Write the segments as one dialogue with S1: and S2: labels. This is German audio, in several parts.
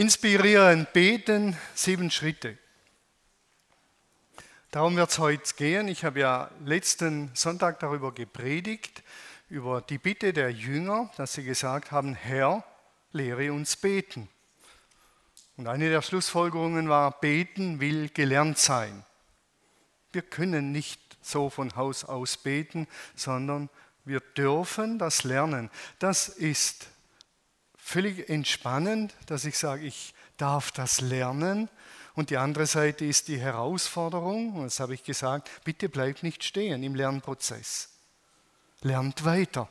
S1: Inspirierend beten, sieben Schritte. Darum wird es heute gehen. Ich habe ja letzten Sonntag darüber gepredigt, über die Bitte der Jünger, dass sie gesagt haben, Herr, lehre uns beten. Und eine der Schlussfolgerungen war, beten will gelernt sein. Wir können nicht so von Haus aus beten, sondern wir dürfen das lernen. Das ist völlig entspannend, dass ich sage, ich darf das lernen. Und die andere Seite ist die Herausforderung, und das habe ich gesagt, bitte bleibt nicht stehen im Lernprozess. Lernt weiter.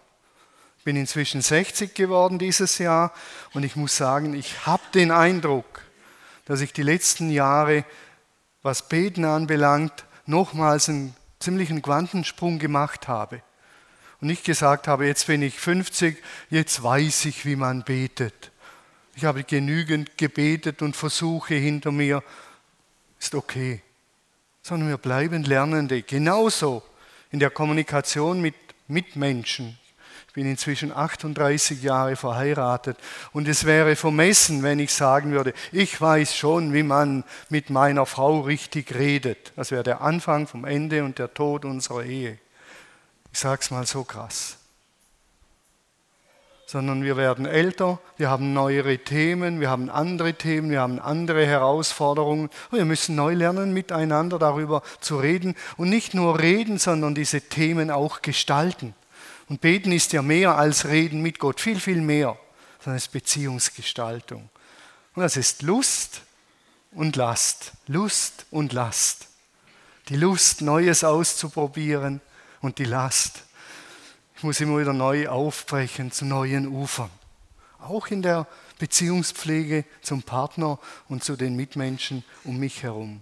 S1: Ich bin inzwischen 60 geworden dieses Jahr und ich muss sagen, ich habe den Eindruck, dass ich die letzten Jahre, was Beten anbelangt, nochmals einen ziemlichen Quantensprung gemacht habe und nicht gesagt habe, jetzt bin ich 50, jetzt weiß ich, wie man betet. Ich habe genügend gebetet und Versuche hinter mir. Ist okay. Sondern wir bleiben Lernende. Genauso in der Kommunikation mit Mitmenschen. Ich bin inzwischen 38 Jahre verheiratet und es wäre vermessen, wenn ich sagen würde, ich weiß schon, wie man mit meiner Frau richtig redet. Das wäre der Anfang vom Ende und der Tod unserer Ehe. Ich sage es mal so krass. Sondern wir werden älter, wir haben neuere Themen, wir haben andere Themen, wir haben andere Herausforderungen. Wir müssen neu lernen, miteinander darüber zu reden. Und nicht nur reden, sondern diese Themen auch gestalten. Und beten ist ja mehr als reden mit Gott, viel, viel mehr. Sondern es ist Beziehungsgestaltung. Und das ist Lust und Last. Lust und Last. Die Lust, Neues auszuprobieren und die Last. Ich muss immer wieder neu aufbrechen zu neuen Ufern. Auch in der Beziehungspflege zum Partner und zu den Mitmenschen um mich herum.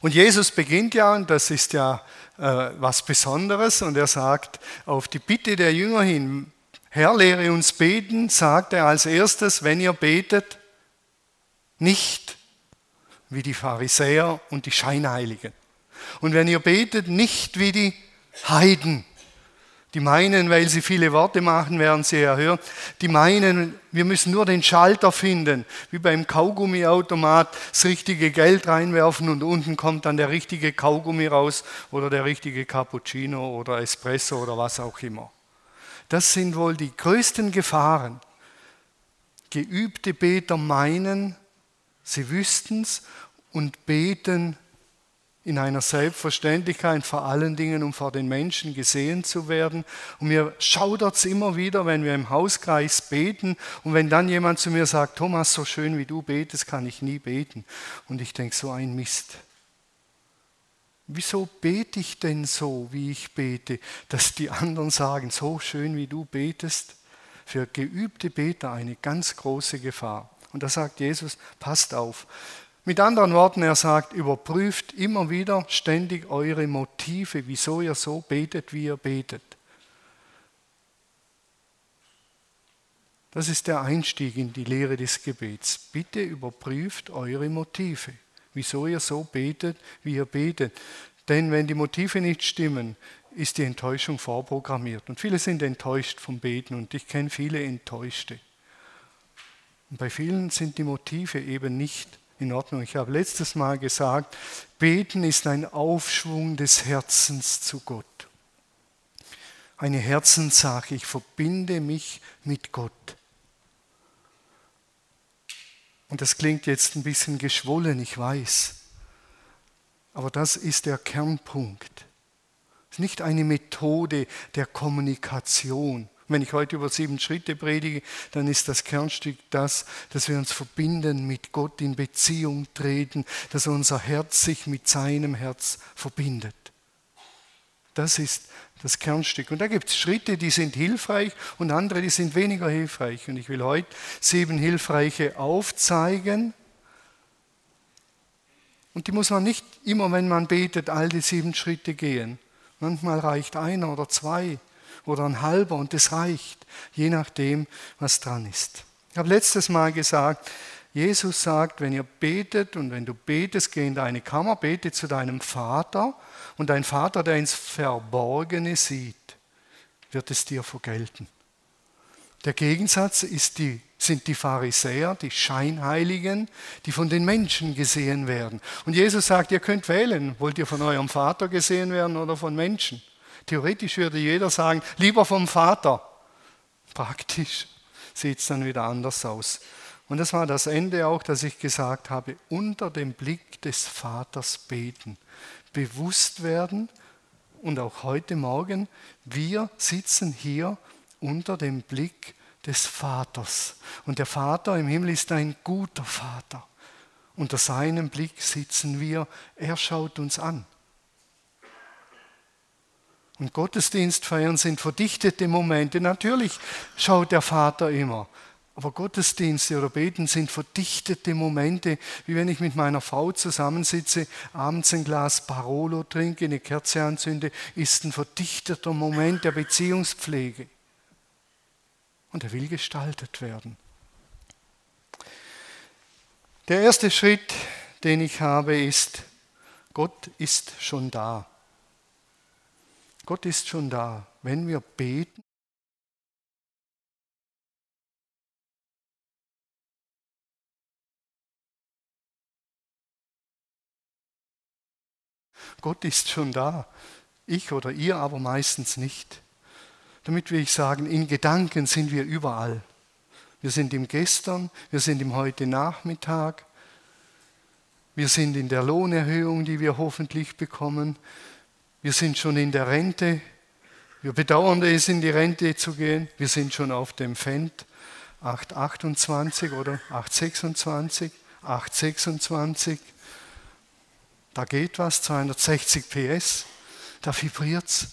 S1: Und Jesus beginnt ja, und das ist ja äh, was Besonderes, und er sagt auf die Bitte der Jünger hin, Herr, lehre uns beten, sagt er als erstes, wenn ihr betet, nicht wie die Pharisäer und die Scheinheiligen. Und wenn ihr betet, nicht wie die Heiden. Die meinen, weil sie viele Worte machen, werden sie erhören. Die meinen, wir müssen nur den Schalter finden, wie beim Kaugummiautomat das richtige Geld reinwerfen und unten kommt dann der richtige Kaugummi raus oder der richtige Cappuccino oder Espresso oder was auch immer. Das sind wohl die größten Gefahren. Geübte Beter meinen, sie wüssten es und beten in einer Selbstverständlichkeit, vor allen Dingen, um vor den Menschen gesehen zu werden. Und mir schaudert es immer wieder, wenn wir im Hauskreis beten und wenn dann jemand zu mir sagt, Thomas, so schön wie du betest, kann ich nie beten. Und ich denke, so ein Mist. Wieso bete ich denn so, wie ich bete, dass die anderen sagen, so schön wie du betest? Für geübte Beter eine ganz große Gefahr. Und da sagt Jesus, passt auf, mit anderen Worten, er sagt, überprüft immer wieder ständig eure Motive, wieso ihr so betet, wie ihr betet. Das ist der Einstieg in die Lehre des Gebets. Bitte überprüft eure Motive, wieso ihr so betet, wie ihr betet. Denn wenn die Motive nicht stimmen, ist die Enttäuschung vorprogrammiert. Und viele sind enttäuscht vom Beten und ich kenne viele Enttäuschte. Und bei vielen sind die Motive eben nicht in Ordnung. Ich habe letztes Mal gesagt, beten ist ein Aufschwung des Herzens zu Gott. Eine Herzenssache. Ich verbinde mich mit Gott. Und das klingt jetzt ein bisschen geschwollen, ich weiß. Aber das ist der Kernpunkt. Es ist nicht eine Methode der Kommunikation. Wenn ich heute über sieben Schritte predige, dann ist das Kernstück das, dass wir uns verbinden mit Gott, in Beziehung treten, dass unser Herz sich mit seinem Herz verbindet. Das ist das Kernstück. Und da gibt es Schritte, die sind hilfreich und andere, die sind weniger hilfreich. Und ich will heute sieben hilfreiche aufzeigen. Und die muss man nicht immer, wenn man betet, all die sieben Schritte gehen. Manchmal reicht einer oder zwei oder ein halber und das reicht, je nachdem, was dran ist. Ich habe letztes Mal gesagt, Jesus sagt, wenn ihr betet und wenn du betest, geh in deine Kammer, bete zu deinem Vater und dein Vater, der ins Verborgene sieht, wird es dir vergelten. Der Gegensatz ist die sind die Pharisäer, die Scheinheiligen, die von den Menschen gesehen werden. Und Jesus sagt, ihr könnt wählen, wollt ihr von eurem Vater gesehen werden oder von Menschen? Theoretisch würde jeder sagen, lieber vom Vater. Praktisch sieht es dann wieder anders aus. Und das war das Ende auch, dass ich gesagt habe, unter dem Blick des Vaters beten, bewusst werden und auch heute Morgen, wir sitzen hier unter dem Blick des Vaters. Und der Vater im Himmel ist ein guter Vater. Unter seinem Blick sitzen wir, er schaut uns an. Und Gottesdienstfeiern sind verdichtete Momente. Natürlich schaut der Vater immer. Aber Gottesdienste oder Beten sind verdichtete Momente, wie wenn ich mit meiner Frau zusammensitze, abends ein Glas Barolo trinke, eine Kerze anzünde, ist ein verdichteter Moment der Beziehungspflege. Und er will gestaltet werden. Der erste Schritt, den ich habe, ist, Gott ist schon da. Gott ist schon da. Wenn wir beten, Gott ist schon da. Ich oder ihr aber meistens nicht. Damit will ich sagen, in Gedanken sind wir überall. Wir sind im Gestern, wir sind im heute Nachmittag, wir sind in der Lohnerhöhung, die wir hoffentlich bekommen, wir sind schon in der Rente, wir bedauern es, in die Rente zu gehen, wir sind schon auf dem Fendt 828 oder 826, 826. Da geht was, 260 PS, da vibriert es.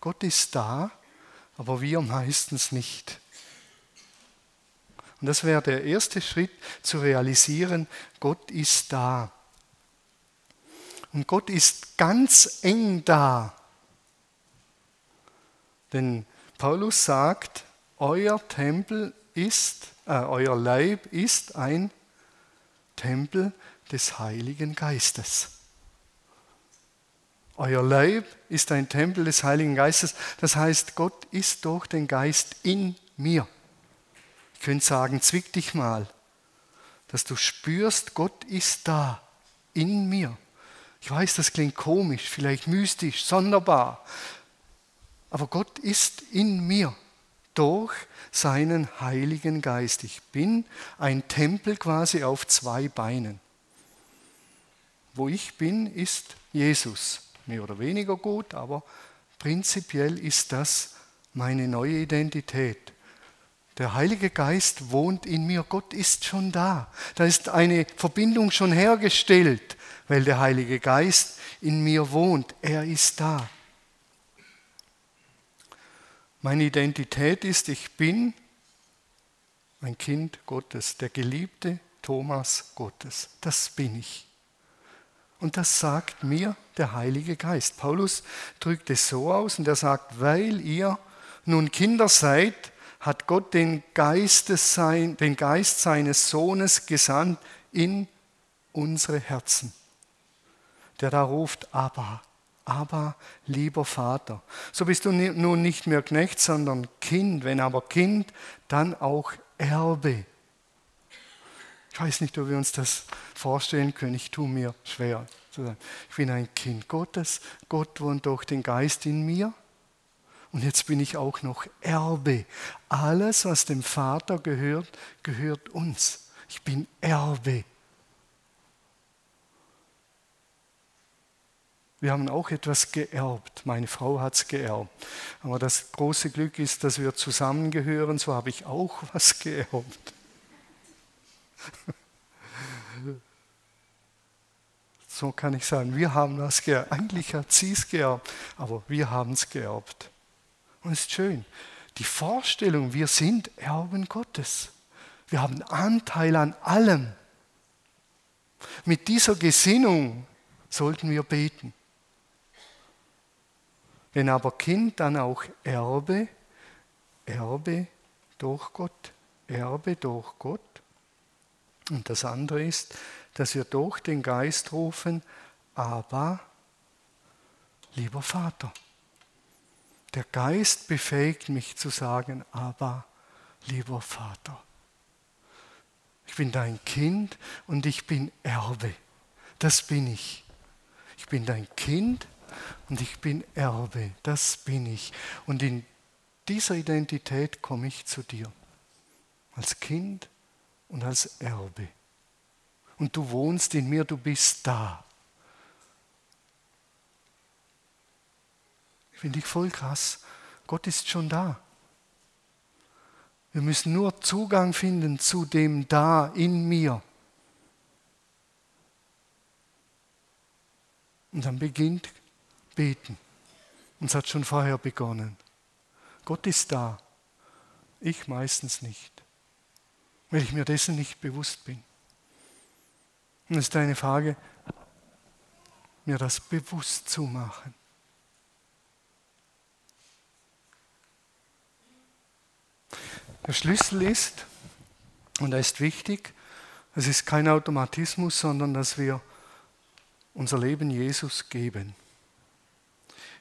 S1: Gott ist da, aber wir meistens nicht. Und das wäre der erste Schritt zu realisieren, Gott ist da. Und Gott ist ganz eng da. Denn Paulus sagt, euer Tempel ist, äh, euer Leib ist ein Tempel des Heiligen Geistes. Euer Leib ist ein Tempel des Heiligen Geistes. Das heißt, Gott ist durch den Geist in mir. Ich könnte sagen, zwick dich mal, dass du spürst, Gott ist da, in mir. Ich weiß, das klingt komisch, vielleicht mystisch, sonderbar. Aber Gott ist in mir durch seinen Heiligen Geist. Ich bin ein Tempel quasi auf zwei Beinen. Wo ich bin, ist Jesus. Mehr oder weniger gut, aber prinzipiell ist das meine neue Identität. Der Heilige Geist wohnt in mir, Gott ist schon da. Da ist eine Verbindung schon hergestellt, weil der Heilige Geist in mir wohnt. Er ist da. Meine Identität ist, ich bin ein Kind Gottes, der geliebte Thomas Gottes. Das bin ich. Und das sagt mir der Heilige Geist. Paulus drückt es so aus und er sagt, weil ihr nun Kinder seid, hat Gott den, den Geist seines Sohnes gesandt in unsere Herzen, der da ruft, aber, aber, lieber Vater. So bist du nun nicht mehr Knecht, sondern Kind. Wenn aber Kind, dann auch Erbe. Ich weiß nicht, ob wir uns das vorstellen können. Ich tue mir schwer. Ich bin ein Kind Gottes. Gott wohnt durch den Geist in mir. Und jetzt bin ich auch noch Erbe. Alles, was dem Vater gehört, gehört uns. Ich bin Erbe. Wir haben auch etwas geerbt. Meine Frau hat es geerbt. Aber das große Glück ist, dass wir zusammengehören. So habe ich auch was geerbt. So kann ich sagen, wir haben das geerbt. Eigentlich hat sie es geerbt, aber wir haben es geerbt. Und es ist schön. Die Vorstellung, wir sind Erben Gottes. Wir haben Anteil an allem. Mit dieser Gesinnung sollten wir beten. Wenn aber Kind, dann auch Erbe, Erbe durch Gott, Erbe durch Gott. Und das andere ist, dass wir durch den Geist rufen, aber lieber Vater. Der Geist befähigt mich zu sagen, aber lieber Vater. Ich bin dein Kind und ich bin Erbe. Das bin ich. Ich bin dein Kind und ich bin Erbe. Das bin ich. Und in dieser Identität komme ich zu dir. Als Kind und als Erbe. Und du wohnst in mir, du bist da. Finde ich voll krass. Gott ist schon da. Wir müssen nur Zugang finden zu dem Da in mir. Und dann beginnt Beten. Und es hat schon vorher begonnen. Gott ist da. Ich meistens nicht, weil ich mir dessen nicht bewusst bin. Und es ist eine Frage, mir das bewusst zu machen. Der Schlüssel ist, und er ist wichtig, es ist kein Automatismus, sondern dass wir unser Leben Jesus geben.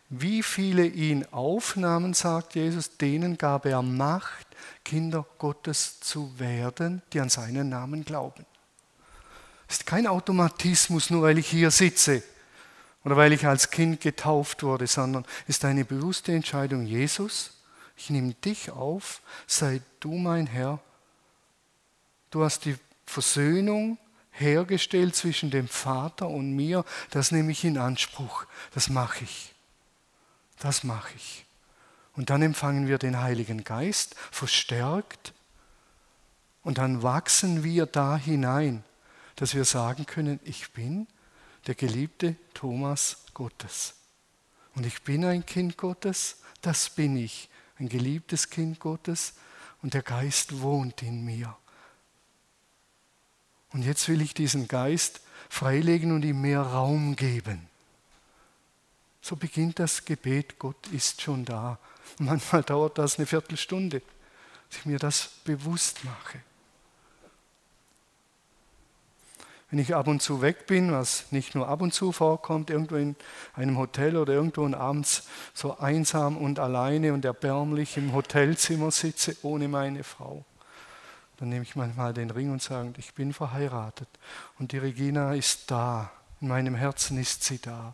S1: Wie viele ihn aufnahmen, sagt Jesus, denen gab er Macht, Kinder Gottes zu werden, die an seinen Namen glauben. Es ist kein Automatismus, nur weil ich hier sitze oder weil ich als Kind getauft wurde, sondern es ist eine bewusste Entscheidung, Jesus, ich nehme dich auf, sei du mein Herr. Du hast die Versöhnung hergestellt zwischen dem Vater und mir, das nehme ich in Anspruch, das mache ich. Das mache ich. Und dann empfangen wir den Heiligen Geist, verstärkt, und dann wachsen wir da hinein, dass wir sagen können, ich bin der geliebte Thomas Gottes. Und ich bin ein Kind Gottes, das bin ich ein geliebtes Kind Gottes und der Geist wohnt in mir. Und jetzt will ich diesen Geist freilegen und ihm mehr Raum geben. So beginnt das Gebet, Gott ist schon da. Manchmal dauert das eine Viertelstunde, dass ich mir das bewusst mache. wenn ich ab und zu weg bin, was nicht nur ab und zu vorkommt, irgendwo in einem Hotel oder irgendwo und abends so einsam und alleine und erbärmlich im Hotelzimmer sitze ohne meine Frau, dann nehme ich manchmal den Ring und sage, ich bin verheiratet und die Regina ist da, in meinem Herzen ist sie da.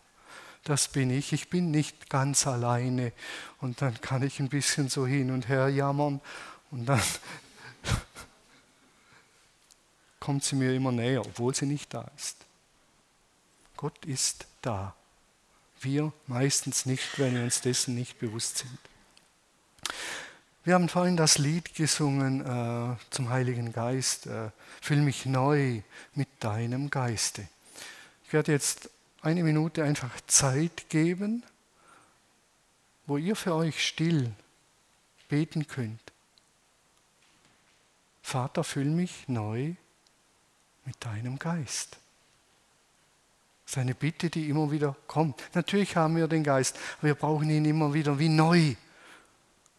S1: Das bin ich, ich bin nicht ganz alleine. Und dann kann ich ein bisschen so hin und her jammern und dann kommt sie mir immer näher, obwohl sie nicht da ist. Gott ist da. Wir meistens nicht, weil wir uns dessen nicht bewusst sind. Wir haben vorhin das Lied gesungen äh, zum Heiligen Geist. Äh, Füll mich neu mit deinem Geiste. Ich werde jetzt eine Minute einfach Zeit geben, wo ihr für euch still beten könnt. Vater, füll mich neu mit deinem Geist. Das ist eine Bitte, die immer wieder kommt. Natürlich haben wir den Geist, aber wir brauchen ihn immer wieder wie neu,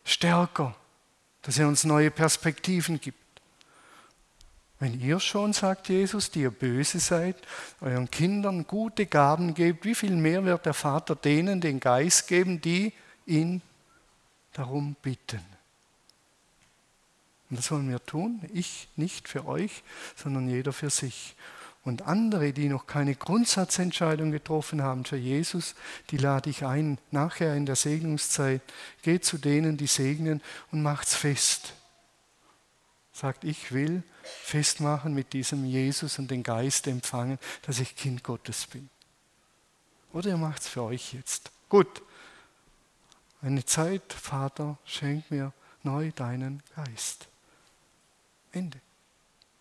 S1: stärker, dass er uns neue Perspektiven gibt. Wenn ihr schon, sagt Jesus, die ihr böse seid, euren Kindern gute Gaben gebt, wie viel mehr wird der Vater denen den Geist geben, die ihn darum bitten? Und das sollen wir tun. Ich nicht für euch, sondern jeder für sich. Und andere, die noch keine Grundsatzentscheidung getroffen haben für Jesus, die lade ich ein, nachher in der Segnungszeit, geht zu denen, die segnen und macht's fest. Sagt, ich will festmachen mit diesem Jesus und den Geist empfangen, dass ich Kind Gottes bin. Oder ihr macht's für euch jetzt. Gut. Eine Zeit, Vater, schenk mir neu deinen Geist. Ende.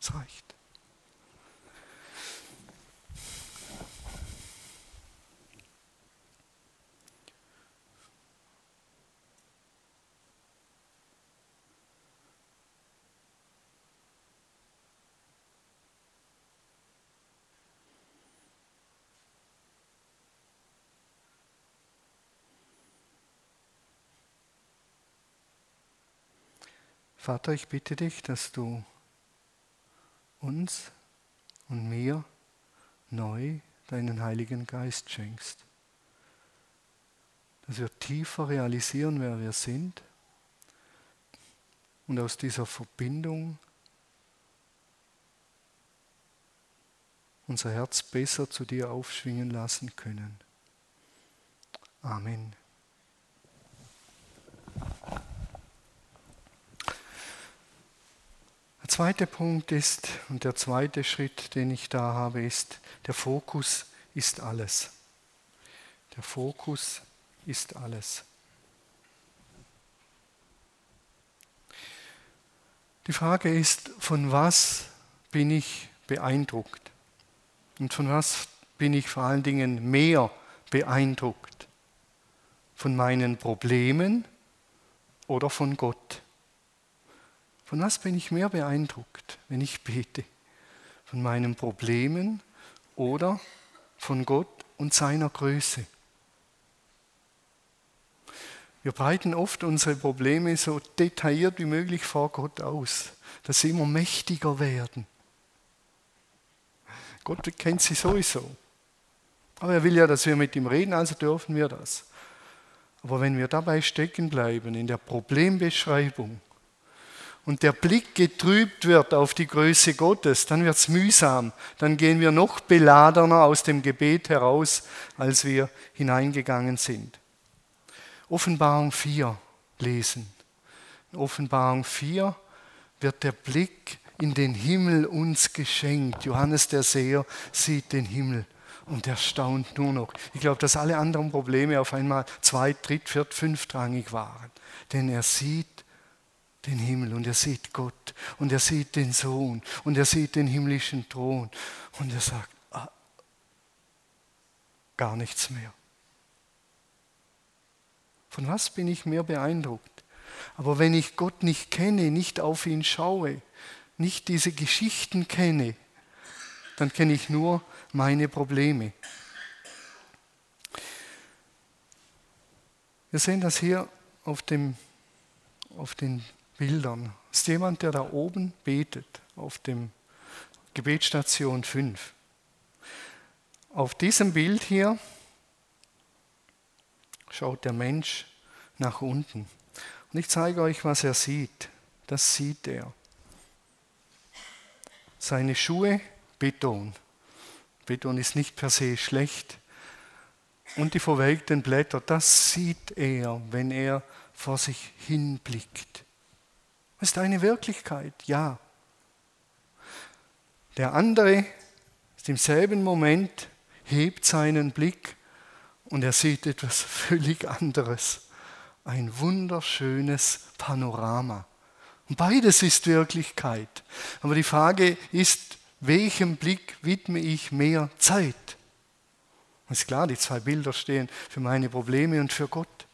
S1: Es reicht. Vater, ich bitte dich, dass du uns und mir neu deinen Heiligen Geist schenkst. Dass wir tiefer realisieren, wer wir sind, und aus dieser Verbindung unser Herz besser zu dir aufschwingen lassen können. Amen. Der zweite Punkt ist, und der zweite Schritt, den ich da habe, ist, der Fokus ist alles. Der Fokus ist alles. Die Frage ist, von was bin ich beeindruckt? Und von was bin ich vor allen Dingen mehr beeindruckt? Von meinen Problemen oder von Gott? Von was bin ich mehr beeindruckt, wenn ich bete? Von meinen Problemen oder von Gott und seiner Größe? Wir breiten oft unsere Probleme so detailliert wie möglich vor Gott aus, dass sie immer mächtiger werden. Gott kennt sie sowieso. Aber er will ja, dass wir mit ihm reden, also dürfen wir das. Aber wenn wir dabei stecken bleiben in der Problembeschreibung, und der Blick getrübt wird auf die Größe Gottes, dann wird es mühsam. Dann gehen wir noch beladener aus dem Gebet heraus, als wir hineingegangen sind. Offenbarung 4 lesen. In Offenbarung 4 wird der Blick in den Himmel uns geschenkt. Johannes der Seher sieht den Himmel und er staunt nur noch. Ich glaube, dass alle anderen Probleme auf einmal zweit, dritt, viert, fünftrangig waren. Denn er sieht den Himmel und er sieht Gott und er sieht den Sohn und er sieht den himmlischen Thron und er sagt, ah, gar nichts mehr. Von was bin ich mehr beeindruckt? Aber wenn ich Gott nicht kenne, nicht auf ihn schaue, nicht diese Geschichten kenne, dann kenne ich nur meine Probleme. Wir sehen das hier auf, dem, auf den Bildern. Das ist jemand, der da oben betet, auf dem Gebetsstation 5. Auf diesem Bild hier schaut der Mensch nach unten. Und ich zeige euch, was er sieht. Das sieht er. Seine Schuhe, Beton. Beton ist nicht per se schlecht. Und die verwelkten Blätter, das sieht er, wenn er vor sich hinblickt. Ist eine Wirklichkeit, ja. Der andere ist im selben Moment, hebt seinen Blick und er sieht etwas völlig anderes. Ein wunderschönes Panorama. Und beides ist Wirklichkeit. Aber die Frage ist, welchem Blick widme ich mehr Zeit? Und ist klar, die zwei Bilder stehen für meine Probleme und für Gott.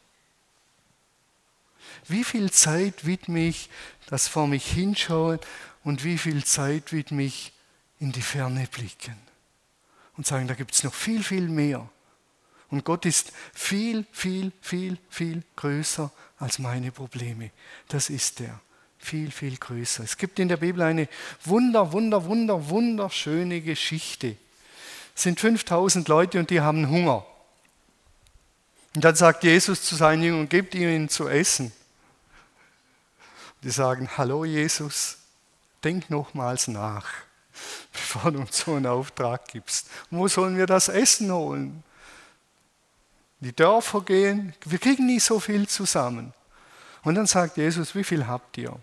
S1: Wie viel Zeit widme ich das vor mich hinschauen und wie viel Zeit widme ich in die Ferne blicken? Und sagen, da gibt es noch viel, viel mehr. Und Gott ist viel, viel, viel, viel größer als meine Probleme. Das ist er. Viel, viel größer. Es gibt in der Bibel eine wunder, wunder, wunder, wunderschöne Geschichte. Es sind 5000 Leute und die haben Hunger. Und dann sagt Jesus zu seinen Jüngern, gebt ihnen zu essen. Die sagen, hallo Jesus, denk nochmals nach, bevor du uns so einen Auftrag gibst. wo sollen wir das Essen holen? Die Dörfer gehen, wir kriegen nicht so viel zusammen. Und dann sagt Jesus, wie viel habt ihr?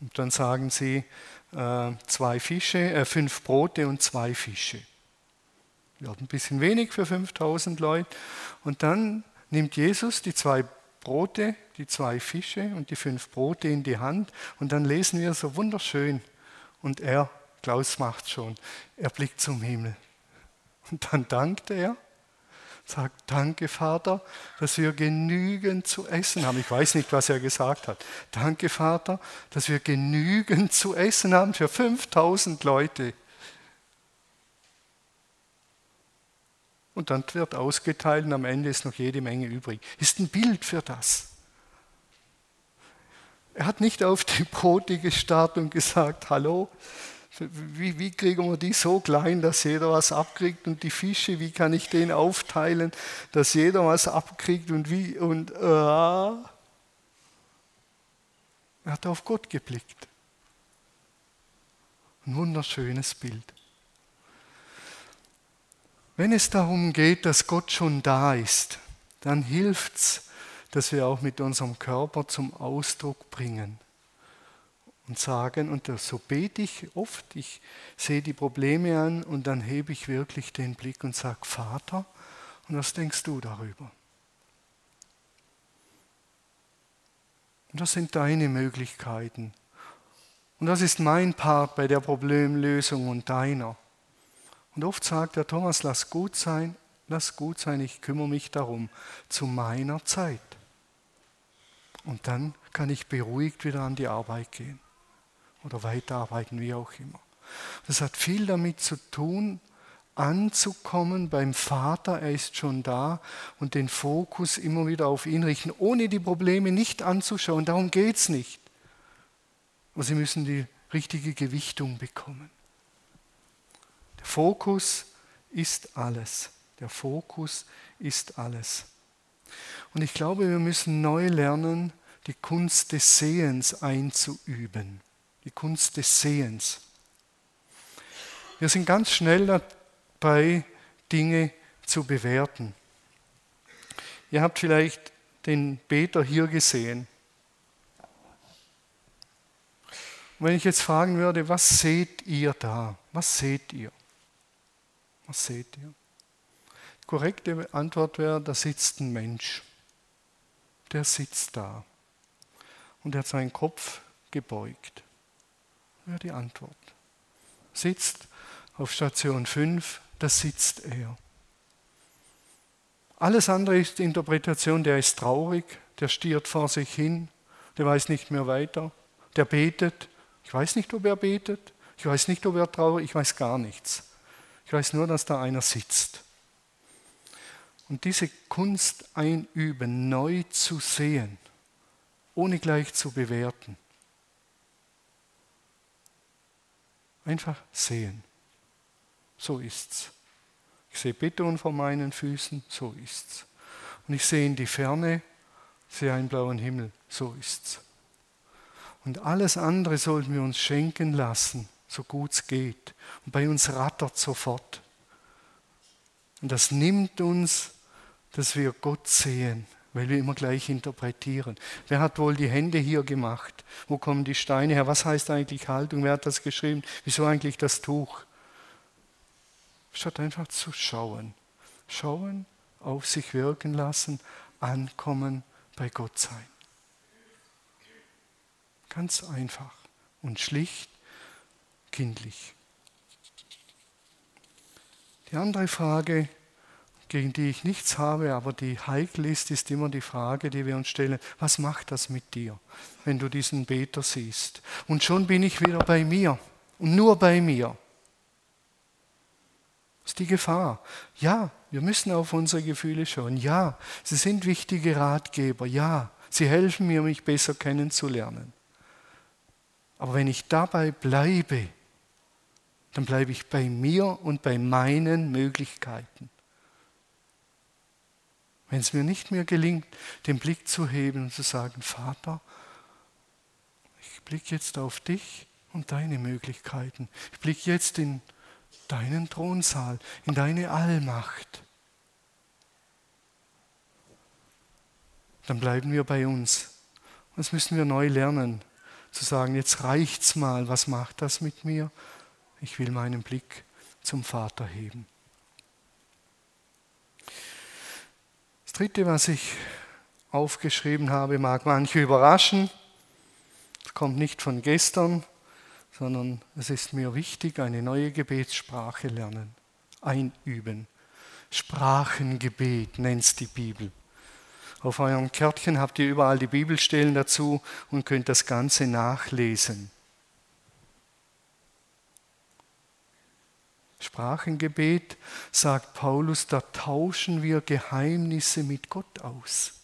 S1: Und dann sagen sie, äh, zwei Fische, äh, fünf Brote und zwei Fische. Ja, ein bisschen wenig für 5000 Leute. Und dann nimmt Jesus die zwei Brote, die zwei Fische und die fünf Brote in die Hand und dann lesen wir so wunderschön und er, Klaus macht schon, er blickt zum Himmel und dann dankt er, sagt Danke Vater, dass wir genügend zu essen haben. Ich weiß nicht, was er gesagt hat. Danke Vater, dass wir genügend zu essen haben für 5000 Leute. und dann wird ausgeteilt und am Ende ist noch jede Menge übrig. Ist ein Bild für das. Er hat nicht auf die Brote gestarrt und gesagt, hallo, wie, wie, kriegen wir die so klein, dass jeder was abkriegt und die Fische, wie kann ich den aufteilen, dass jeder was abkriegt und wie und äh. Er hat auf Gott geblickt. Ein wunderschönes Bild. Wenn es darum geht, dass Gott schon da ist, dann hilft dass wir auch mit unserem Körper zum Ausdruck bringen und sagen, und so bete ich oft, ich sehe die Probleme an und dann hebe ich wirklich den Blick und sage, Vater, und was denkst du darüber? Und das sind deine Möglichkeiten. Und das ist mein Part bei der Problemlösung und deiner. Und oft sagt der Thomas, lass gut sein, lass gut sein, ich kümmere mich darum, zu meiner Zeit. Und dann kann ich beruhigt wieder an die Arbeit gehen oder weiterarbeiten, wie auch immer. Das hat viel damit zu tun, anzukommen beim Vater, er ist schon da und den Fokus immer wieder auf ihn richten, ohne die Probleme nicht anzuschauen. Darum geht es nicht. Aber sie müssen die richtige Gewichtung bekommen. Der Fokus ist alles. Der Fokus ist alles. Und ich glaube, wir müssen neu lernen, die Kunst des Sehens einzuüben. Die Kunst des Sehens. Wir sind ganz schnell dabei, Dinge zu bewerten. Ihr habt vielleicht den Beter hier gesehen. Und wenn ich jetzt fragen würde, was seht ihr da? Was seht ihr? Was seht ihr? Die korrekte Antwort wäre, da sitzt ein Mensch. Der sitzt da. Und er hat seinen Kopf gebeugt. Wäre die Antwort. Sitzt auf Station 5, da sitzt er. Alles andere ist die Interpretation, der ist traurig, der stiert vor sich hin, der weiß nicht mehr weiter, der betet. Ich weiß nicht, ob er betet, ich weiß nicht, ob er traurig, ich weiß gar nichts. Ich weiß nur, dass da einer sitzt. Und diese Kunst einüben, neu zu sehen, ohne gleich zu bewerten. Einfach sehen. So ist's. Ich sehe Beton vor meinen Füßen, so ist's. Und ich sehe in die Ferne, sehe einen blauen Himmel, so ist's. Und alles andere sollten wir uns schenken lassen, so gut es geht. Und bei uns rattert sofort. Und das nimmt uns, dass wir Gott sehen, weil wir immer gleich interpretieren. Wer hat wohl die Hände hier gemacht? Wo kommen die Steine her? Was heißt eigentlich Haltung? Wer hat das geschrieben? Wieso eigentlich das Tuch? Statt einfach zu schauen. Schauen, auf sich wirken lassen, ankommen, bei Gott sein. Ganz einfach und schlicht, kindlich. Die andere Frage, gegen die ich nichts habe, aber die heikel ist, ist immer die Frage, die wir uns stellen, was macht das mit dir, wenn du diesen Beter siehst? Und schon bin ich wieder bei mir und nur bei mir. Das ist die Gefahr. Ja, wir müssen auf unsere Gefühle schauen. Ja, sie sind wichtige Ratgeber. Ja, sie helfen mir, mich besser kennenzulernen. Aber wenn ich dabei bleibe, dann bleibe ich bei mir und bei meinen Möglichkeiten. Wenn es mir nicht mehr gelingt, den Blick zu heben und zu sagen, Vater, ich blicke jetzt auf dich und deine Möglichkeiten. Ich blicke jetzt in deinen Thronsaal, in deine Allmacht. Dann bleiben wir bei uns. Das müssen wir neu lernen, zu sagen, jetzt reicht's mal, was macht das mit mir? Ich will meinen Blick zum Vater heben. Dritte, was ich aufgeschrieben habe, mag manche überraschen. Es kommt nicht von gestern, sondern es ist mir wichtig, eine neue Gebetssprache lernen, einüben. Sprachengebet nennt es die Bibel. Auf eurem Kärtchen habt ihr überall die Bibelstellen dazu und könnt das Ganze nachlesen. Sprachengebet, sagt Paulus, da tauschen wir Geheimnisse mit Gott aus.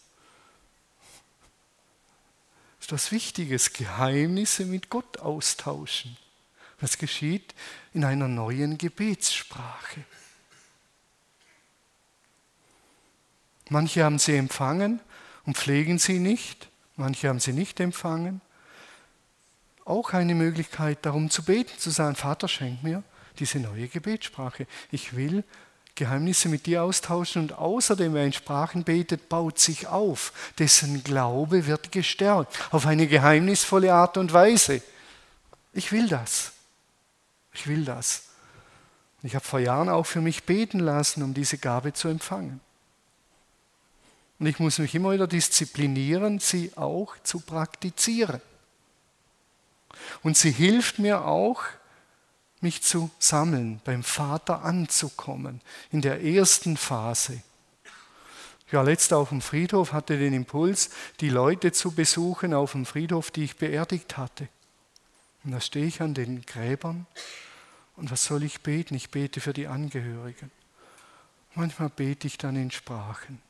S1: Das ist das Wichtiges, Geheimnisse mit Gott austauschen. Das geschieht in einer neuen Gebetssprache. Manche haben sie empfangen und pflegen sie nicht, manche haben sie nicht empfangen. auch eine Möglichkeit, darum zu beten, zu sagen, Vater, schenk mir diese neue Gebetssprache. Ich will Geheimnisse mit dir austauschen und außerdem, wer in Sprachen betet, baut sich auf. Dessen Glaube wird gestärkt auf eine geheimnisvolle Art und Weise. Ich will das. Ich will das. Ich habe vor Jahren auch für mich beten lassen, um diese Gabe zu empfangen. Und ich muss mich immer wieder disziplinieren, sie auch zu praktizieren. Und sie hilft mir auch, mich zu sammeln, beim Vater anzukommen, in der ersten Phase. Ich war letzt auf dem Friedhof, hatte den Impuls, die Leute zu besuchen auf dem Friedhof, die ich beerdigt hatte. Und da stehe ich an den Gräbern und was soll ich beten? Ich bete für die Angehörigen. Manchmal bete ich dann in Sprachen.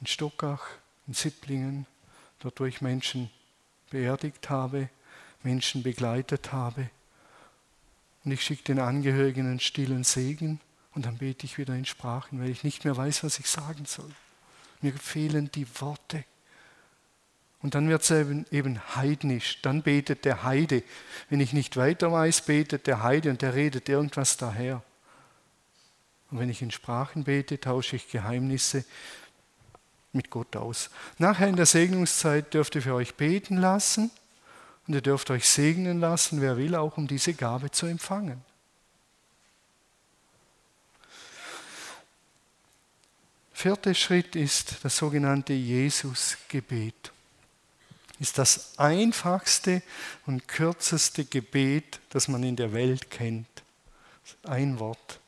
S1: In Stockach, in Sipplingen, dort wo ich Menschen beerdigt habe, Menschen begleitet habe und ich schicke den Angehörigen einen stillen Segen und dann bete ich wieder in Sprachen, weil ich nicht mehr weiß, was ich sagen soll. Mir fehlen die Worte. Und dann wird es eben, eben heidnisch. Dann betet der Heide. Wenn ich nicht weiter weiß, betet der Heide und der redet irgendwas daher. Und wenn ich in Sprachen bete, tausche ich Geheimnisse mit Gott aus. Nachher in der Segnungszeit dürft ihr für euch beten lassen und ihr dürft euch segnen lassen, wer will, auch um diese Gabe zu empfangen. Vierter Schritt ist das sogenannte Jesus-Gebet. Ist das einfachste und kürzeste Gebet, das man in der Welt kennt. Ein Wort.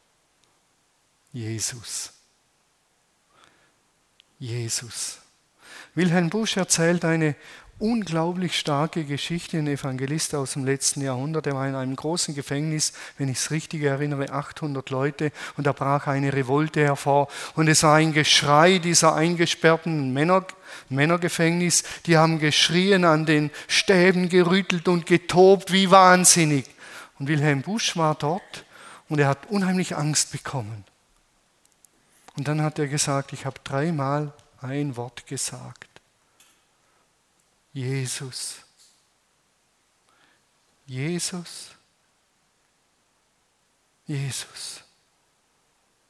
S1: Jesus. Jesus. Wilhelm Busch erzählt eine unglaublich starke Geschichte, ein Evangelist aus dem letzten Jahrhundert. Er war in einem großen Gefängnis, wenn ich es richtig erinnere, 800 Leute und da brach eine Revolte hervor und es war ein Geschrei dieser eingesperrten Männer, Männergefängnis. Die haben geschrien, an den Stäben gerüttelt und getobt wie wahnsinnig. Und Wilhelm Busch war dort und er hat unheimlich Angst bekommen. Und dann hat er gesagt, ich habe dreimal ein Wort gesagt. Jesus. Jesus. Jesus.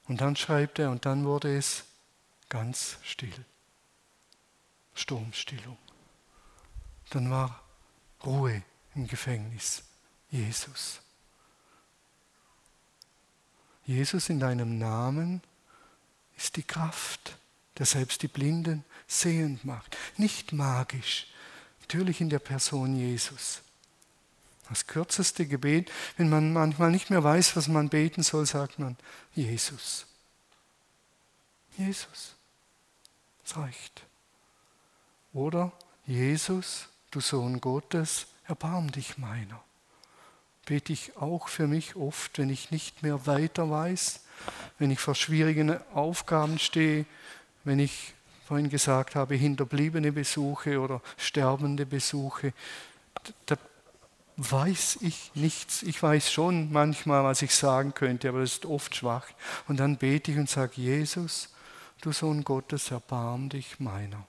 S1: Und dann schreibt er, und dann wurde es ganz still. Sturmstillung. Dann war Ruhe im Gefängnis. Jesus. Jesus in deinem Namen ist die Kraft, der selbst die Blinden sehend macht. Nicht magisch, natürlich in der Person Jesus. Das kürzeste Gebet, wenn man manchmal nicht mehr weiß, was man beten soll, sagt man Jesus. Jesus. Das reicht. Oder Jesus, du Sohn Gottes, erbarm dich meiner. Bete ich auch für mich oft, wenn ich nicht mehr weiter weiß, wenn ich vor schwierigen Aufgaben stehe, wenn ich vorhin gesagt habe, hinterbliebene Besuche oder sterbende Besuche, da weiß ich nichts. Ich weiß schon manchmal, was ich sagen könnte, aber das ist oft schwach. Und dann bete ich und sage, Jesus, du Sohn Gottes, erbarm dich meiner.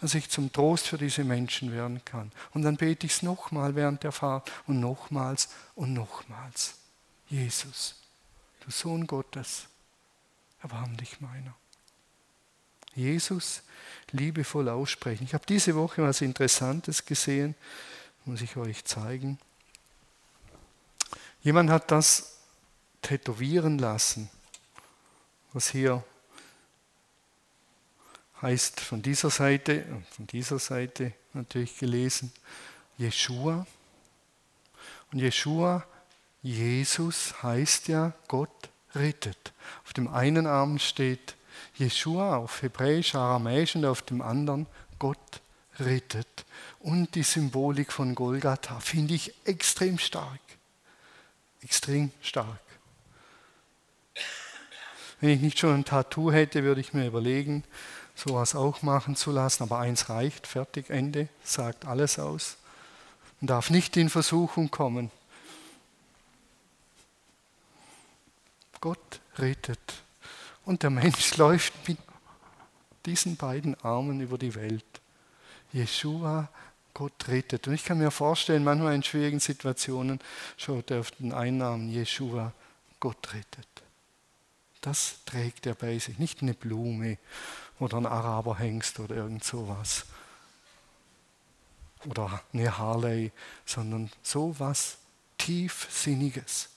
S1: Dass ich zum Trost für diese Menschen werden kann. Und dann bete ich es nochmal während der Fahrt und nochmals und nochmals. Jesus, du Sohn Gottes, erbarm dich meiner. Jesus liebevoll aussprechen. Ich habe diese Woche was Interessantes gesehen, muss ich euch zeigen. Jemand hat das tätowieren lassen, was hier heißt von dieser Seite, von dieser Seite natürlich gelesen, Jeshua. Und Jeshua, Jesus heißt ja, Gott rettet. Auf dem einen Arm steht Jeshua auf Hebräisch, Aramäisch und auf dem anderen Gott rettet. Und die Symbolik von Golgatha finde ich extrem stark. Extrem stark. Wenn ich nicht schon ein Tattoo hätte, würde ich mir überlegen, sowas auch machen zu lassen. Aber eins reicht, fertig, Ende, sagt alles aus. Man darf nicht in Versuchung kommen. Gott rettet. Und der Mensch läuft mit diesen beiden Armen über die Welt. Jeshua, Gott rettet. Und ich kann mir vorstellen, manchmal in schwierigen Situationen schaut er auf den Einnamen Jeshua, Gott rettet. Das trägt er bei sich, nicht eine Blume oder ein Araberhengst oder irgend sowas. Oder eine Harley, sondern sowas Tiefsinniges.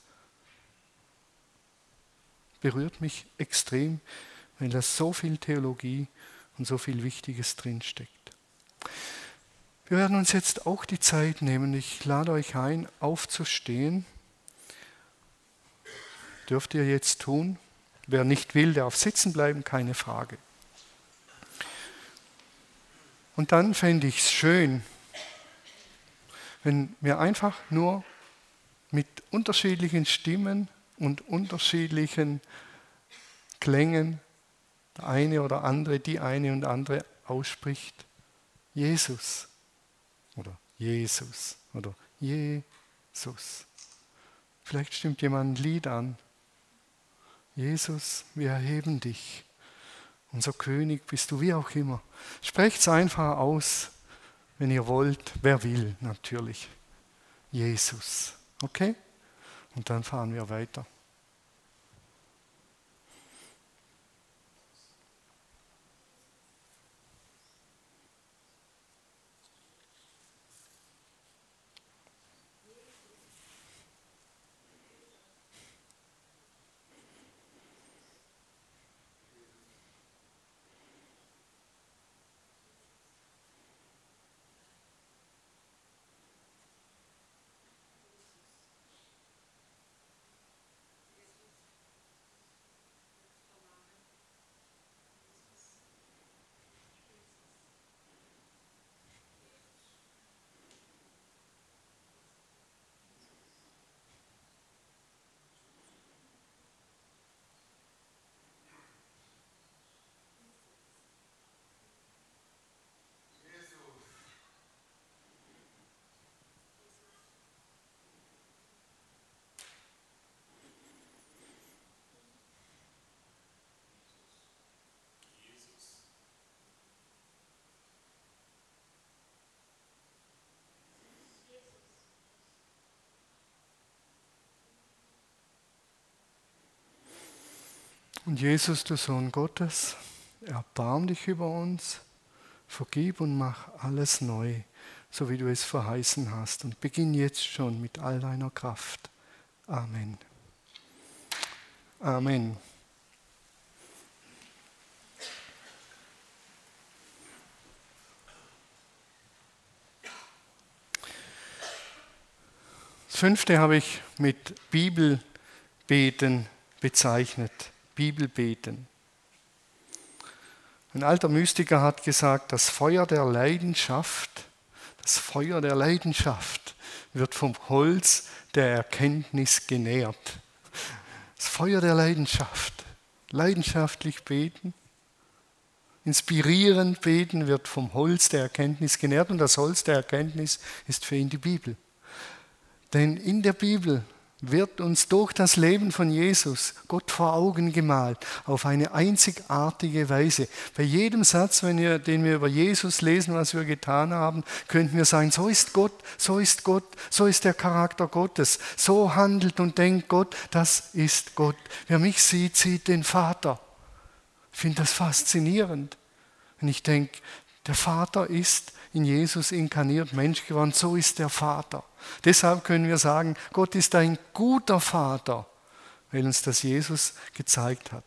S1: Berührt mich extrem, weil da so viel Theologie und so viel Wichtiges drinsteckt. Wir werden uns jetzt auch die Zeit nehmen. Ich lade euch ein, aufzustehen. Dürft ihr jetzt tun. Wer nicht will, darf sitzen bleiben, keine Frage. Und dann fände ich es schön, wenn wir einfach nur mit unterschiedlichen Stimmen und unterschiedlichen Klängen der eine oder andere, die eine und andere ausspricht. Jesus oder Jesus oder Jesus. Vielleicht stimmt jemand ein Lied an. Jesus, wir erheben dich. Unser König bist du, wie auch immer. Sprecht es einfach aus, wenn ihr wollt. Wer will, natürlich. Jesus. Okay? Und dann fahren wir weiter. Und Jesus, du Sohn Gottes, erbarm dich über uns, vergib und mach alles neu, so wie du es verheißen hast. Und beginn jetzt schon mit all deiner Kraft. Amen. Amen. Das fünfte habe ich mit Bibelbeten bezeichnet. Bibelbeten. Ein alter Mystiker hat gesagt, das Feuer der Leidenschaft, das Feuer der Leidenschaft wird vom Holz der Erkenntnis genährt. Das Feuer der Leidenschaft, leidenschaftlich beten, inspirierend beten wird vom Holz der Erkenntnis genährt und das Holz der Erkenntnis ist für ihn die Bibel. Denn in der Bibel wird uns durch das Leben von Jesus Gott vor Augen gemalt, auf eine einzigartige Weise. Bei jedem Satz, wenn wir, den wir über Jesus lesen, was wir getan haben, könnten wir sagen, so ist Gott, so ist Gott, so ist der Charakter Gottes, so handelt und denkt Gott, das ist Gott. Wer mich sieht, sieht den Vater. Ich finde das faszinierend. Und ich denke, der Vater ist in Jesus inkarniert, Mensch geworden, so ist der Vater. Deshalb können wir sagen, Gott ist ein guter Vater, weil uns das Jesus gezeigt hat.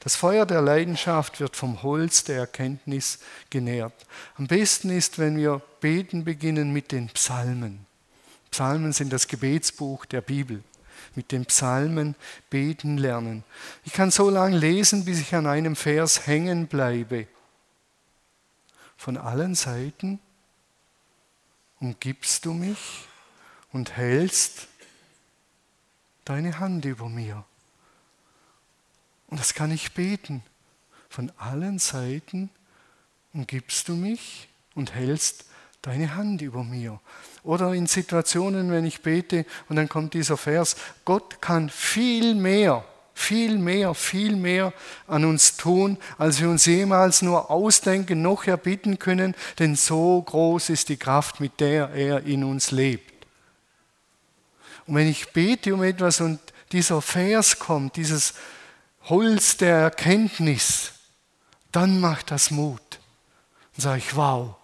S1: Das Feuer der Leidenschaft wird vom Holz der Erkenntnis genährt. Am besten ist, wenn wir beten beginnen mit den Psalmen. Psalmen sind das Gebetsbuch der Bibel. Mit den Psalmen beten lernen. Ich kann so lange lesen, bis ich an einem Vers hängen bleibe. Von allen Seiten umgibst du mich und hältst deine Hand über mir. Und das kann ich beten. Von allen Seiten umgibst du mich und hältst deine Hand über mir. Oder in Situationen, wenn ich bete und dann kommt dieser Vers, Gott kann viel mehr viel mehr, viel mehr an uns tun, als wir uns jemals nur ausdenken, noch erbitten können, denn so groß ist die Kraft, mit der er in uns lebt. Und wenn ich bete um etwas und dieser Vers kommt, dieses Holz der Erkenntnis, dann macht das Mut. Dann sage ich, wow,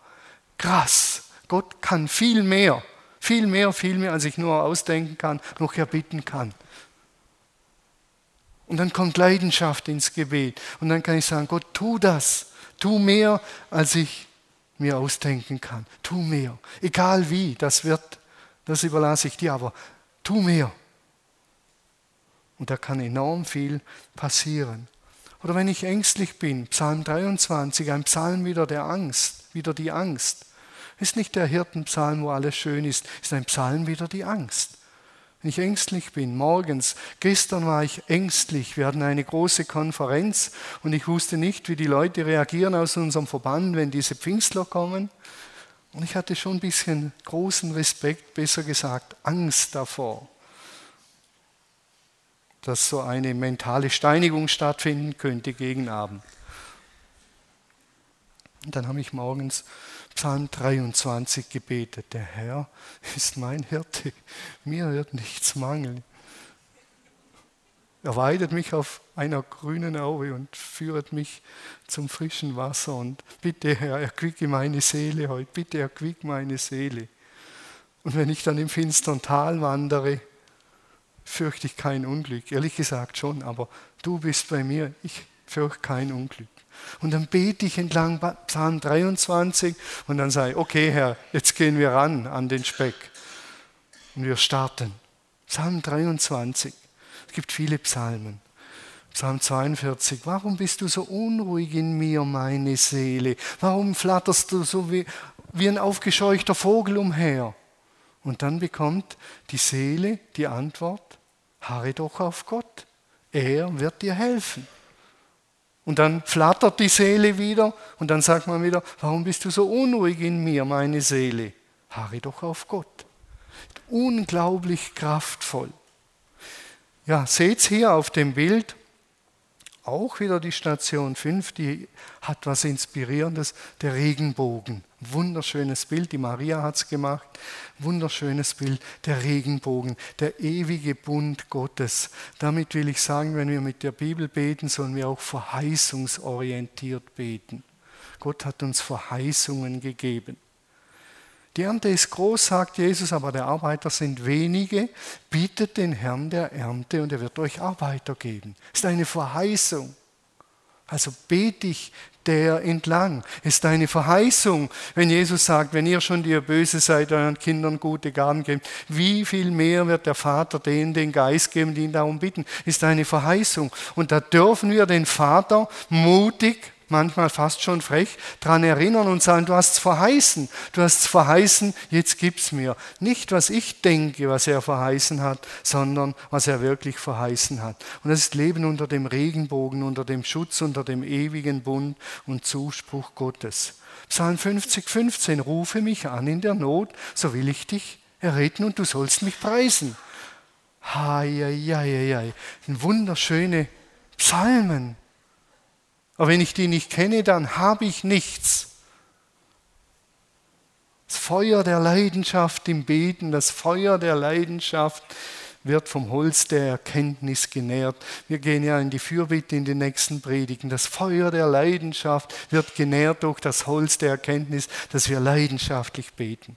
S1: krass, Gott kann viel mehr, viel mehr, viel mehr, als ich nur ausdenken kann, noch erbitten kann. Und dann kommt Leidenschaft ins Gebet. Und dann kann ich sagen, Gott, tu das. Tu mehr, als ich mir ausdenken kann. Tu mehr. Egal wie, das wird, das überlasse ich dir, aber tu mehr. Und da kann enorm viel passieren. Oder wenn ich ängstlich bin, Psalm 23, ein Psalm wieder der Angst, wieder die Angst. Ist nicht der Hirtenpsalm, wo alles schön ist, ist ein Psalm wieder die Angst wenn ich ängstlich bin, morgens, gestern war ich ängstlich, wir hatten eine große Konferenz und ich wusste nicht, wie die Leute reagieren aus unserem Verband, wenn diese Pfingstler kommen. Und ich hatte schon ein bisschen großen Respekt, besser gesagt Angst davor, dass so eine mentale Steinigung stattfinden könnte gegen Abend. Und dann habe ich morgens Psalm 23 gebetet. Der Herr ist mein Hirte, mir wird nichts mangeln. Er weidet mich auf einer grünen Aue und führt mich zum frischen Wasser. Und bitte, Herr, erquicke meine Seele heute. Bitte erquick meine Seele. Und wenn ich dann im finstern Tal wandere, fürchte ich kein Unglück. Ehrlich gesagt schon, aber du bist bei mir. Ich fürchte kein Unglück. Und dann bete ich entlang Psalm 23 und dann sage ich, okay Herr, jetzt gehen wir ran an den Speck. Und wir starten. Psalm 23. Es gibt viele Psalmen. Psalm 42. Warum bist du so unruhig in mir, meine Seele? Warum flatterst du so wie, wie ein aufgescheuchter Vogel umher? Und dann bekommt die Seele die Antwort, harre doch auf Gott. Er wird dir helfen. Und dann flattert die Seele wieder und dann sagt man wieder, warum bist du so unruhig in mir, meine Seele? Harre doch auf Gott. Unglaublich kraftvoll. Ja, seht hier auf dem Bild, auch wieder die Station 5, die hat was Inspirierendes, der Regenbogen. Wunderschönes Bild, die Maria hat es gemacht. Wunderschönes Bild, der Regenbogen, der ewige Bund Gottes. Damit will ich sagen, wenn wir mit der Bibel beten, sollen wir auch verheißungsorientiert beten. Gott hat uns Verheißungen gegeben. Die Ernte ist groß, sagt Jesus, aber der Arbeiter sind wenige. Bietet den Herrn der Ernte und er wird euch Arbeiter geben. Das ist eine Verheißung. Also bete ich der entlang. Ist eine Verheißung, wenn Jesus sagt, wenn ihr schon, die ihr böse seid, euren Kindern gute Gaben gebt, wie viel mehr wird der Vater denen den Geist geben, die ihn darum bitten. Ist eine Verheißung. Und da dürfen wir den Vater mutig manchmal fast schon frech, daran erinnern und sagen, du hast es verheißen, du hast es verheißen, jetzt gib's mir. Nicht, was ich denke, was er verheißen hat, sondern was er wirklich verheißen hat. Und das ist Leben unter dem Regenbogen, unter dem Schutz, unter dem ewigen Bund und Zuspruch Gottes. Psalm 50, 15, rufe mich an in der Not, so will ich dich erretten und du sollst mich preisen. Hei, hei, hei, hei. Wunderschöne Psalmen. Aber wenn ich die nicht kenne, dann habe ich nichts. Das Feuer der Leidenschaft im Beten, das Feuer der Leidenschaft wird vom Holz der Erkenntnis genährt. Wir gehen ja in die Fürbitte in den nächsten Predigen. Das Feuer der Leidenschaft wird genährt durch das Holz der Erkenntnis, dass wir leidenschaftlich beten.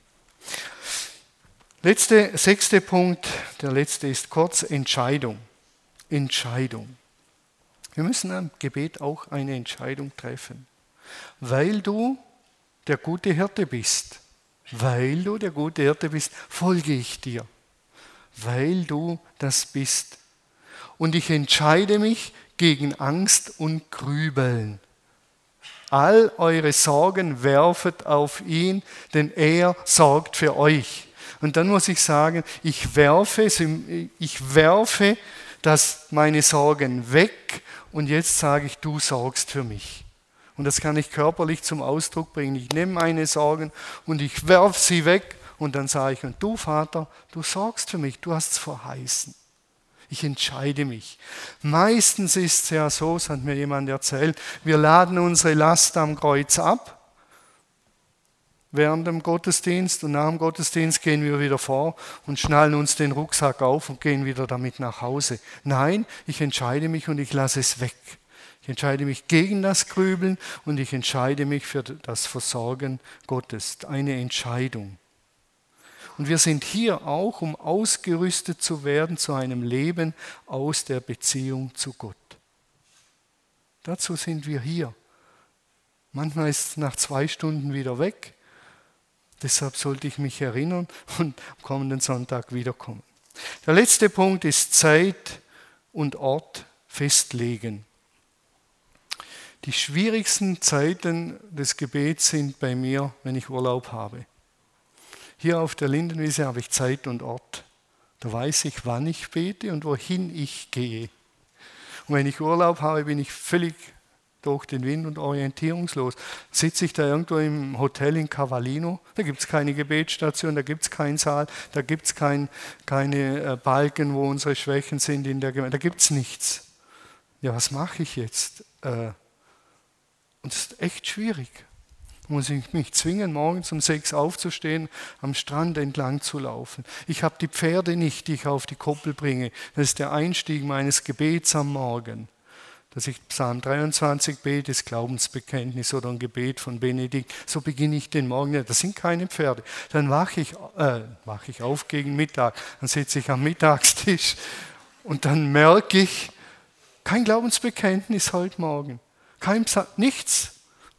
S1: Letzte, sechste Punkt, der letzte ist kurz Entscheidung. Entscheidung. Wir müssen am Gebet auch eine Entscheidung treffen. Weil du der gute Hirte bist, weil du der gute Hirte bist, folge ich dir. Weil du das bist. Und ich entscheide mich gegen Angst und Grübeln. All eure Sorgen werfet auf ihn, denn er sorgt für euch. Und dann muss ich sagen, ich werfe, ich werfe das meine Sorgen weg und jetzt sage ich, du sorgst für mich. Und das kann ich körperlich zum Ausdruck bringen. Ich nehme meine Sorgen und ich werfe sie weg und dann sage ich, und du Vater, du sorgst für mich, du hast es verheißen. Ich entscheide mich. Meistens ist es ja so, es hat mir jemand erzählt, wir laden unsere Last am Kreuz ab während dem Gottesdienst und nach dem Gottesdienst gehen wir wieder vor und schnallen uns den Rucksack auf und gehen wieder damit nach Hause. Nein, ich entscheide mich und ich lasse es weg. Ich entscheide mich gegen das Grübeln und ich entscheide mich für das Versorgen Gottes. Eine Entscheidung. Und wir sind hier auch, um ausgerüstet zu werden zu einem Leben aus der Beziehung zu Gott. Dazu sind wir hier. Manchmal ist es nach zwei Stunden wieder weg. Deshalb sollte ich mich erinnern und am kommenden Sonntag wiederkommen. Der letzte Punkt ist Zeit und Ort festlegen. Die schwierigsten Zeiten des Gebets sind bei mir, wenn ich Urlaub habe. Hier auf der Lindenwiese habe ich Zeit und Ort. Da weiß ich, wann ich bete und wohin ich gehe. Und wenn ich Urlaub habe, bin ich völlig durch den Wind und orientierungslos. Sitze ich da irgendwo im Hotel in Cavallino, da gibt es keine Gebetsstation, da gibt es keinen Saal, da gibt es kein, keine äh, Balken, wo unsere Schwächen sind in der Gemeinde, da gibt es nichts. Ja, was mache ich jetzt? Äh, und es ist echt schwierig. Muss ich mich zwingen, morgens um sechs aufzustehen, am Strand entlang zu laufen. Ich habe die Pferde nicht, die ich auf die Koppel bringe. Das ist der Einstieg meines Gebets am Morgen dass ich Psalm 23 bete, das Glaubensbekenntnis oder ein Gebet von Benedikt, so beginne ich den Morgen. Das sind keine Pferde. Dann wache ich, äh, wache ich auf gegen Mittag, dann sitze ich am Mittagstisch und dann merke ich, kein Glaubensbekenntnis heute Morgen. Kein Psalm, nichts.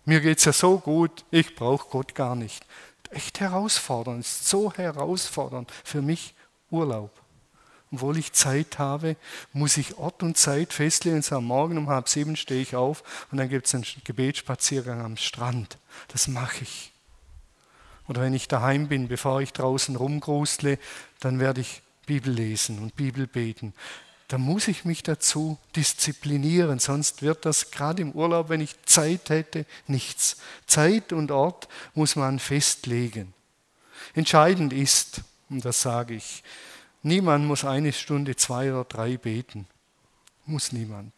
S1: Mir geht es ja so gut, ich brauche Gott gar nicht. Echt herausfordernd, so herausfordernd für mich Urlaub obwohl ich Zeit habe, muss ich Ort und Zeit festlegen und sagen, morgen um halb sieben stehe ich auf und dann gibt es einen Gebetsspaziergang am Strand. Das mache ich. Oder wenn ich daheim bin, bevor ich draußen rumgrustle, dann werde ich Bibel lesen und Bibel beten. Da muss ich mich dazu disziplinieren, sonst wird das gerade im Urlaub, wenn ich Zeit hätte, nichts. Zeit und Ort muss man festlegen. Entscheidend ist, und das sage ich, Niemand muss eine Stunde, zwei oder drei beten. Muss niemand.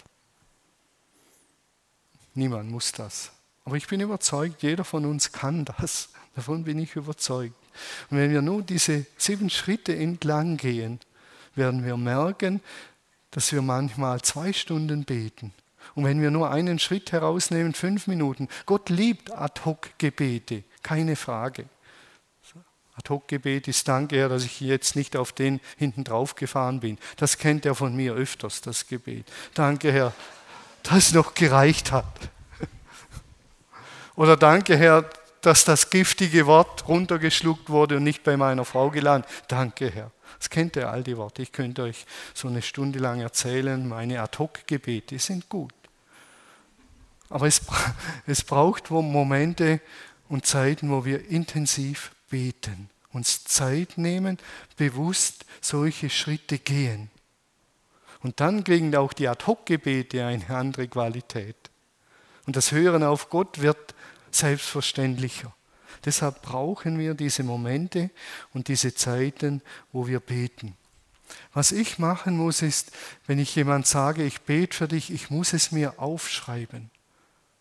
S1: Niemand muss das. Aber ich bin überzeugt, jeder von uns kann das. Davon bin ich überzeugt. Und wenn wir nur diese sieben Schritte entlang gehen, werden wir merken, dass wir manchmal zwei Stunden beten. Und wenn wir nur einen Schritt herausnehmen, fünf Minuten. Gott liebt Ad-hoc-Gebete, keine Frage. Ad-Hoc-Gebet ist Danke, Herr, dass ich jetzt nicht auf den hinten drauf gefahren bin. Das kennt er von mir öfters, das Gebet. Danke, Herr, dass es noch gereicht hat. Oder danke, Herr, dass das giftige Wort runtergeschluckt wurde und nicht bei meiner Frau gelandet. Danke, Herr. Das kennt ihr all die Worte. Ich könnte euch so eine Stunde lang erzählen, meine Ad-Hoc-Gebete sind gut. Aber es, es braucht Momente und Zeiten, wo wir intensiv beten, uns Zeit nehmen, bewusst solche Schritte gehen. Und dann kriegen auch die Ad-Hoc-Gebete eine andere Qualität. Und das Hören auf Gott wird selbstverständlicher. Deshalb brauchen wir diese Momente und diese Zeiten, wo wir beten. Was ich machen muss, ist, wenn ich jemand sage, ich bete für dich, ich muss es mir aufschreiben.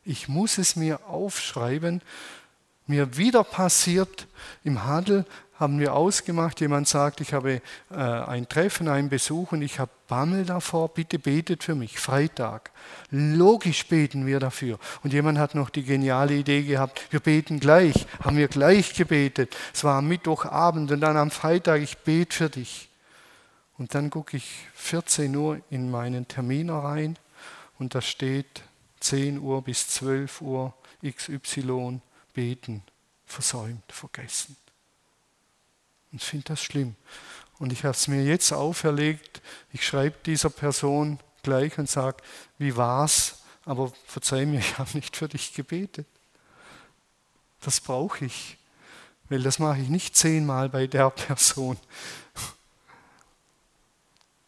S1: Ich muss es mir aufschreiben mir wieder passiert. Im Handel haben wir ausgemacht, jemand sagt, ich habe äh, ein Treffen, einen Besuch und ich habe Bammel davor, bitte betet für mich, Freitag. Logisch beten wir dafür. Und jemand hat noch die geniale Idee gehabt, wir beten gleich, haben wir gleich gebetet. Es war am Mittwochabend und dann am Freitag, ich bete für dich. Und dann gucke ich 14 Uhr in meinen Termin rein und da steht 10 Uhr bis 12 Uhr XY Beten versäumt, vergessen. Und ich finde das schlimm. Und ich habe es mir jetzt auferlegt, ich schreibe dieser Person gleich und sage, wie war's? Aber verzeih mir, ich habe nicht für dich gebetet. Das brauche ich, weil das mache ich nicht zehnmal bei der Person.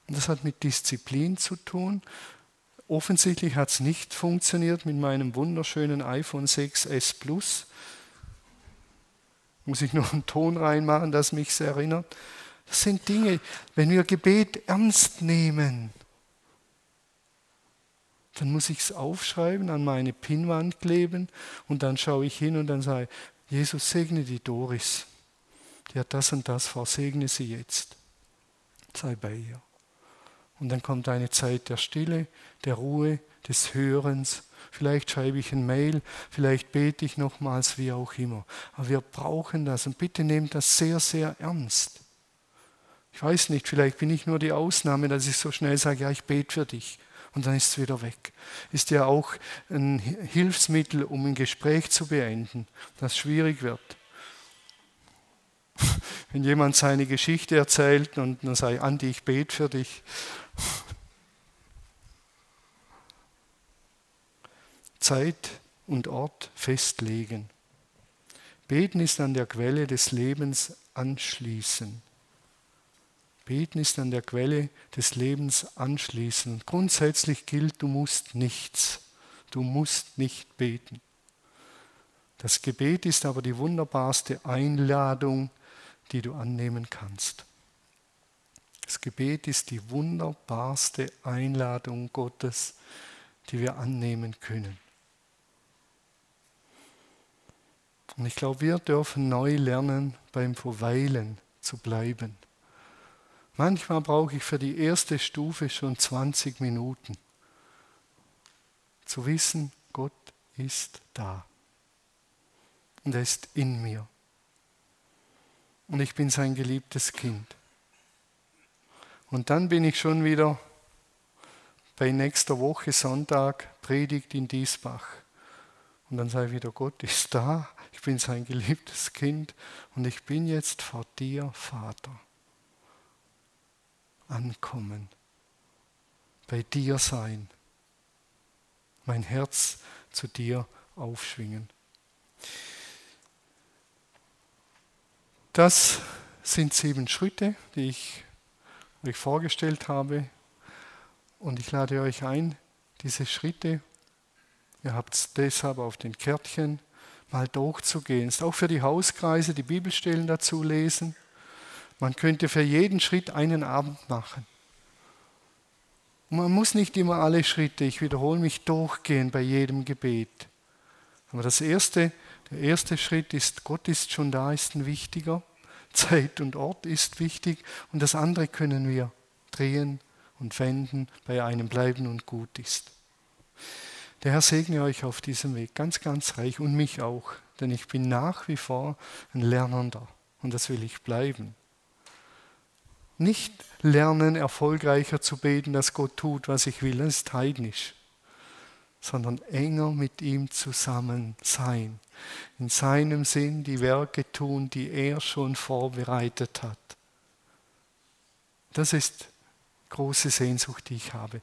S1: Und das hat mit Disziplin zu tun. Offensichtlich hat es nicht funktioniert mit meinem wunderschönen iPhone 6s Plus. Muss ich noch einen Ton reinmachen, das mich erinnert? Das sind Dinge, wenn wir Gebet ernst nehmen, dann muss ich es aufschreiben, an meine Pinnwand kleben und dann schaue ich hin und dann sage Jesus segne die Doris. Die hat das und das vor, segne sie jetzt. Sei bei ihr. Und dann kommt eine Zeit der Stille, der Ruhe, des Hörens. Vielleicht schreibe ich ein Mail, vielleicht bete ich nochmals, wie auch immer. Aber wir brauchen das und bitte nehmt das sehr, sehr ernst. Ich weiß nicht, vielleicht bin ich nur die Ausnahme, dass ich so schnell sage, ja, ich bete für dich. Und dann ist es wieder weg. Ist ja auch ein Hilfsmittel, um ein Gespräch zu beenden, das schwierig wird. Wenn jemand seine Geschichte erzählt und dann ich, Andi, ich bete für dich. Zeit und Ort festlegen. Beten ist an der Quelle des Lebens anschließen. Beten ist an der Quelle des Lebens anschließen. Grundsätzlich gilt, du musst nichts. Du musst nicht beten. Das Gebet ist aber die wunderbarste Einladung, die du annehmen kannst. Das Gebet ist die wunderbarste Einladung Gottes, die wir annehmen können. Und ich glaube, wir dürfen neu lernen, beim Verweilen zu bleiben. Manchmal brauche ich für die erste Stufe schon 20 Minuten. Zu wissen, Gott ist da. Und er ist in mir. Und ich bin sein geliebtes Kind. Und dann bin ich schon wieder bei nächster Woche Sonntag Predigt in Diesbach. Und dann sage ich wieder, Gott ist da, ich bin sein geliebtes Kind und ich bin jetzt vor dir, Vater. Ankommen, bei dir sein, mein Herz zu dir aufschwingen. Das sind sieben Schritte, die ich euch vorgestellt habe. Und ich lade euch ein, diese Schritte Ihr habt es deshalb auf den Kärtchen mal durchzugehen. Ist auch für die Hauskreise die Bibelstellen dazu lesen. Man könnte für jeden Schritt einen Abend machen. Und man muss nicht immer alle Schritte, ich wiederhole mich, durchgehen bei jedem Gebet. Aber das erste, der erste Schritt ist, Gott ist schon da, ist ein wichtiger. Zeit und Ort ist wichtig. Und das andere können wir drehen und wenden, bei einem bleiben und gut ist. Der Herr segne euch auf diesem Weg ganz, ganz reich und mich auch, denn ich bin nach wie vor ein Lernender und das will ich bleiben. Nicht lernen, erfolgreicher zu beten, dass Gott tut, was ich will, das ist heidnisch, sondern enger mit ihm zusammen sein, in seinem Sinn die Werke tun, die er schon vorbereitet hat. Das ist große Sehnsucht, die ich habe.